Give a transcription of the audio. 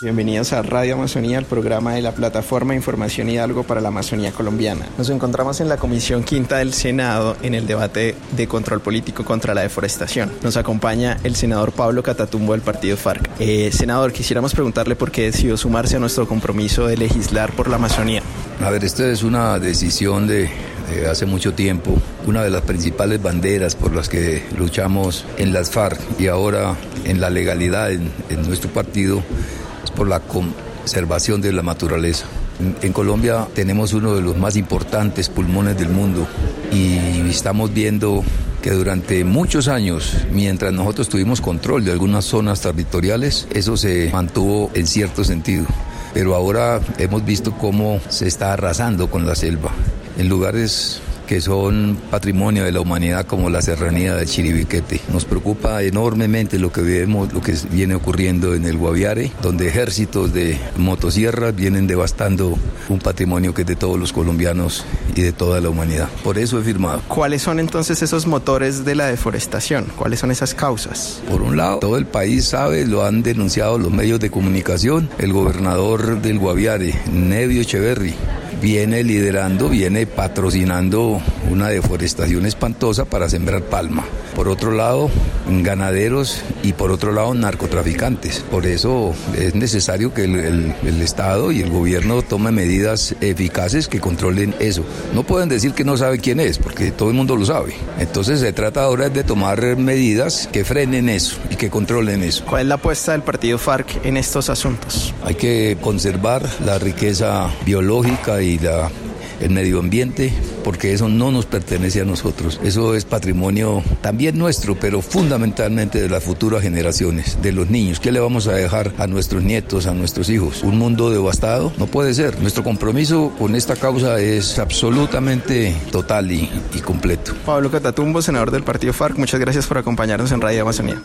Bienvenidos a Radio Amazonía, el programa de la plataforma Información Hidalgo para la Amazonía colombiana. Nos encontramos en la Comisión Quinta del Senado en el debate de control político contra la deforestación. Nos acompaña el senador Pablo Catatumbo del partido FARC. Eh, senador, quisiéramos preguntarle por qué decidió sumarse a nuestro compromiso de legislar por la Amazonía. A ver, esta es una decisión de, hace mucho tiempo, una de las principales banderas por las que luchamos en las FARC y ahora en la legalidad en, en nuestro partido por la conservación de la naturaleza. En Colombia tenemos uno de los más importantes pulmones del mundo y estamos viendo que durante muchos años, mientras nosotros tuvimos control de algunas zonas territoriales, eso se mantuvo en cierto sentido. Pero ahora hemos visto cómo se está arrasando con la selva. En lugares que son patrimonio de la humanidad como la serranía de Chiribiquete. Nos preocupa enormemente lo que vemos, lo que viene ocurriendo en el Guaviare, donde ejércitos de motosierras vienen devastando un patrimonio que es de todos los colombianos y de toda la humanidad. Por eso he firmado. ¿Cuáles son entonces esos motores de la deforestación? ¿Cuáles son esas causas? Por un lado, todo el país sabe, lo han denunciado los medios de comunicación, el gobernador del Guaviare, Nevio Echeverry, viene liderando, viene patrocinando una deforestación espantosa para sembrar palma. Por otro lado, ganaderos y por otro lado, narcotraficantes. Por eso es necesario que el, Estado y el gobierno tomen medidas eficaces que controlen eso. No pueden decir que no sabe quién es, porque todo el mundo lo sabe. Entonces se trata ahora de tomar medidas que frenen eso y que controlen eso. ¿Cuál es la apuesta del partido FARC en estos asuntos? Hay que conservar la riqueza biológica y el medio ambiente, porque eso no nos pertenece a nosotros. Eso es patrimonio también nuestro, pero fundamentalmente de las futuras generaciones, de los niños. ¿Qué le vamos a dejar a nuestros nietos, a nuestros hijos? ¿Un mundo devastado? No puede ser. Nuestro compromiso con esta causa es absolutamente total y, y completo. Pablo Catatumbo, senador del Partido FARC, muchas gracias por acompañarnos en Radio Amazonía.